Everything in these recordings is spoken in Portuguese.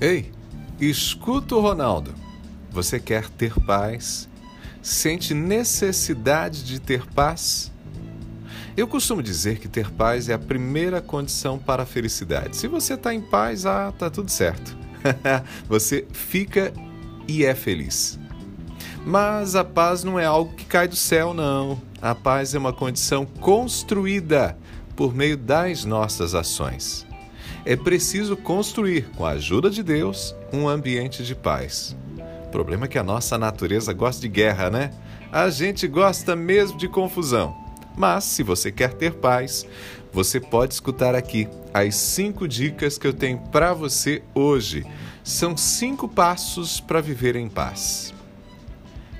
Ei, escuta o Ronaldo. Você quer ter paz? Sente necessidade de ter paz? Eu costumo dizer que ter paz é a primeira condição para a felicidade. Se você está em paz, ah, tá tudo certo. você fica e é feliz. Mas a paz não é algo que cai do céu, não. A paz é uma condição construída por meio das nossas ações é preciso construir, com a ajuda de Deus, um ambiente de paz. O problema é que a nossa natureza gosta de guerra, né? A gente gosta mesmo de confusão. Mas, se você quer ter paz, você pode escutar aqui as cinco dicas que eu tenho para você hoje. São cinco passos para viver em paz.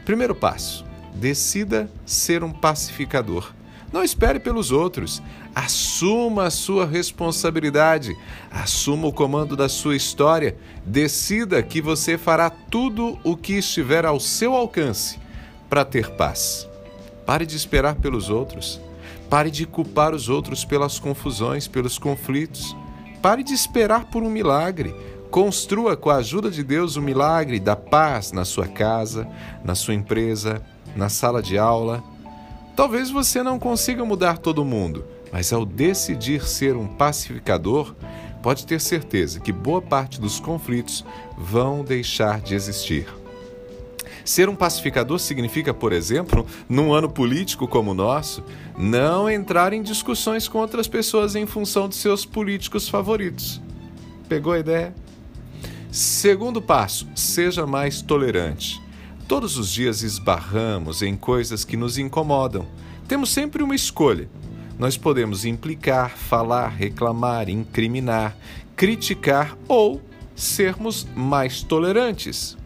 Primeiro passo: decida ser um pacificador. Não espere pelos outros. Assuma a sua responsabilidade. Assuma o comando da sua história. Decida que você fará tudo o que estiver ao seu alcance para ter paz. Pare de esperar pelos outros. Pare de culpar os outros pelas confusões, pelos conflitos. Pare de esperar por um milagre. Construa com a ajuda de Deus o milagre da paz na sua casa, na sua empresa, na sala de aula Talvez você não consiga mudar todo mundo, mas ao decidir ser um pacificador, pode ter certeza que boa parte dos conflitos vão deixar de existir. Ser um pacificador significa, por exemplo, num ano político como o nosso, não entrar em discussões com outras pessoas em função de seus políticos favoritos. Pegou a ideia? Segundo passo, seja mais tolerante. Todos os dias esbarramos em coisas que nos incomodam. Temos sempre uma escolha. Nós podemos implicar, falar, reclamar, incriminar, criticar ou sermos mais tolerantes.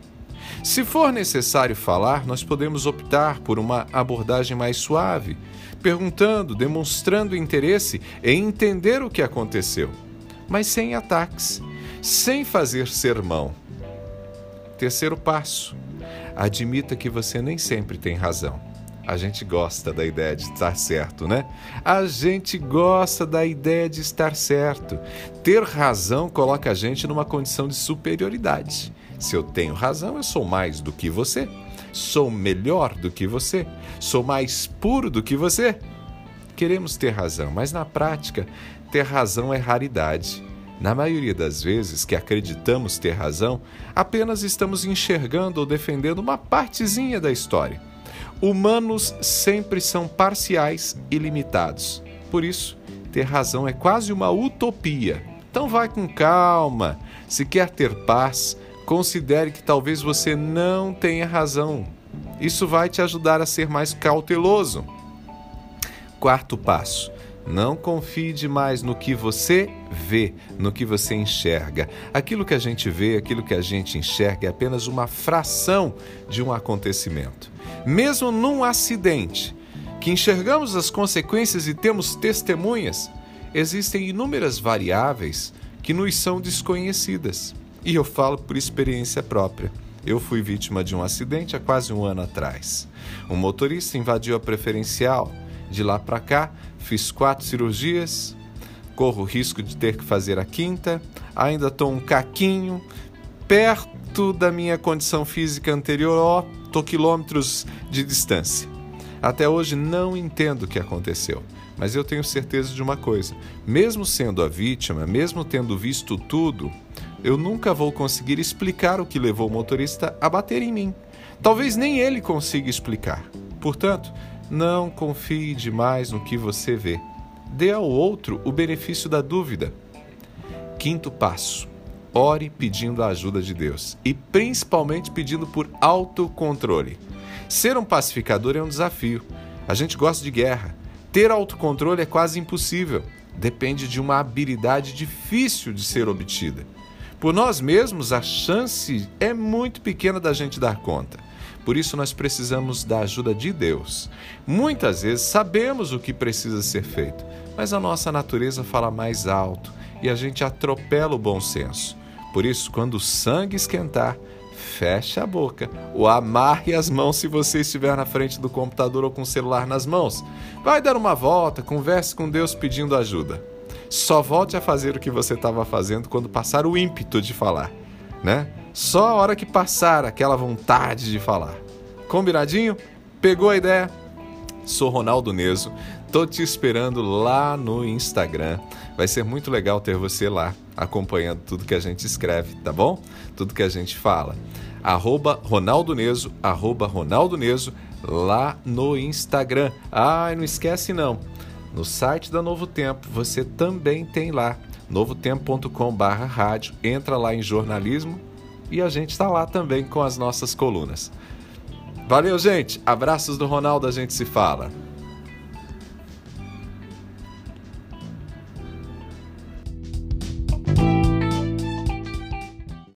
Se for necessário falar, nós podemos optar por uma abordagem mais suave, perguntando, demonstrando interesse em entender o que aconteceu, mas sem ataques, sem fazer sermão. Terceiro passo: admita que você nem sempre tem razão. A gente gosta da ideia de estar certo, né? A gente gosta da ideia de estar certo. Ter razão coloca a gente numa condição de superioridade. Se eu tenho razão, eu sou mais do que você. Sou melhor do que você. Sou mais puro do que você. Queremos ter razão, mas na prática, ter razão é raridade. Na maioria das vezes que acreditamos ter razão, apenas estamos enxergando ou defendendo uma partezinha da história. Humanos sempre são parciais e limitados. Por isso, ter razão é quase uma utopia. Então vai com calma. Se quer ter paz, considere que talvez você não tenha razão. Isso vai te ajudar a ser mais cauteloso. Quarto passo: não confie demais no que você vê, no que você enxerga. Aquilo que a gente vê, aquilo que a gente enxerga é apenas uma fração de um acontecimento. Mesmo num acidente, que enxergamos as consequências e temos testemunhas, existem inúmeras variáveis que nos são desconhecidas. E eu falo por experiência própria. Eu fui vítima de um acidente há quase um ano atrás. Um motorista invadiu a preferencial de lá para cá, fiz quatro cirurgias, corro o risco de ter que fazer a quinta, ainda estou um caquinho, perto da minha condição física anterior, ó, estou quilômetros de distância. Até hoje não entendo o que aconteceu, mas eu tenho certeza de uma coisa: mesmo sendo a vítima, mesmo tendo visto tudo, eu nunca vou conseguir explicar o que levou o motorista a bater em mim. Talvez nem ele consiga explicar. Portanto, não confie demais no que você vê. Dê ao outro o benefício da dúvida. Quinto passo: ore pedindo a ajuda de Deus e principalmente pedindo por autocontrole. Ser um pacificador é um desafio. A gente gosta de guerra. Ter autocontrole é quase impossível. Depende de uma habilidade difícil de ser obtida. Por nós mesmos, a chance é muito pequena da gente dar conta. Por isso nós precisamos da ajuda de Deus. Muitas vezes sabemos o que precisa ser feito, mas a nossa natureza fala mais alto e a gente atropela o bom senso. Por isso, quando o sangue esquentar, feche a boca ou amarre as mãos se você estiver na frente do computador ou com o celular nas mãos. Vai dar uma volta, converse com Deus pedindo ajuda. Só volte a fazer o que você estava fazendo quando passar o ímpeto de falar. né? Só a hora que passar aquela vontade de falar. Combinadinho? Pegou a ideia? Sou Ronaldo Neso, tô te esperando lá no Instagram. Vai ser muito legal ter você lá acompanhando tudo que a gente escreve, tá bom? Tudo que a gente fala. Arroba Ronaldo Neso, arroba Ronaldo Neso, lá no Instagram. Ah, não esquece não, no site da Novo Tempo você também tem lá, novotempo.com.br rádio, entra lá em jornalismo e a gente está lá também com as nossas colunas. Valeu, gente. Abraços do Ronaldo, a gente se fala.